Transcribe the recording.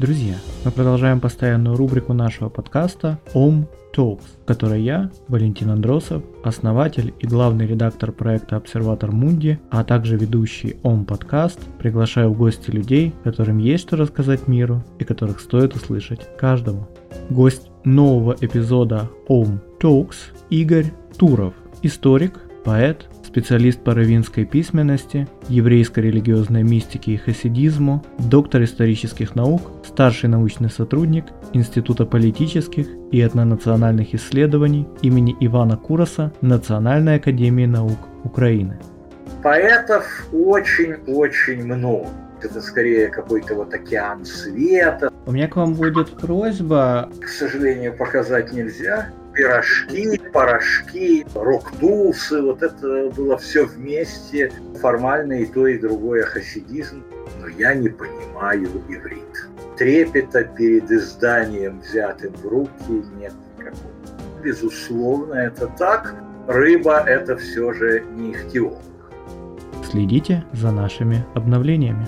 Друзья, мы продолжаем постоянную рубрику нашего подкаста «Ом Talks, в которой я, Валентин Андросов, основатель и главный редактор проекта «Обсерватор Мунди», а также ведущий ОМ подкаст, приглашаю в гости людей, которым есть что рассказать миру и которых стоит услышать каждому. Гость нового эпизода ОМ Talks Игорь Туров, историк, поэт, специалист по равинской письменности, еврейской религиозной мистике и хасидизму, доктор исторических наук, старший научный сотрудник Института политических и этнонациональных исследований имени Ивана Кураса Национальной академии наук Украины. Поэтов очень-очень много. Это скорее какой-то вот океан света. У меня к вам будет просьба. К сожалению, показать нельзя пирожки, порошки, рок-тусы, вот это было все вместе, формально и то, и другое хасидизм, но я не понимаю иврит. Трепета перед изданием, взятым в руки, нет никакого. Безусловно, это так. Рыба – это все же не ихтиолог. Следите за нашими обновлениями.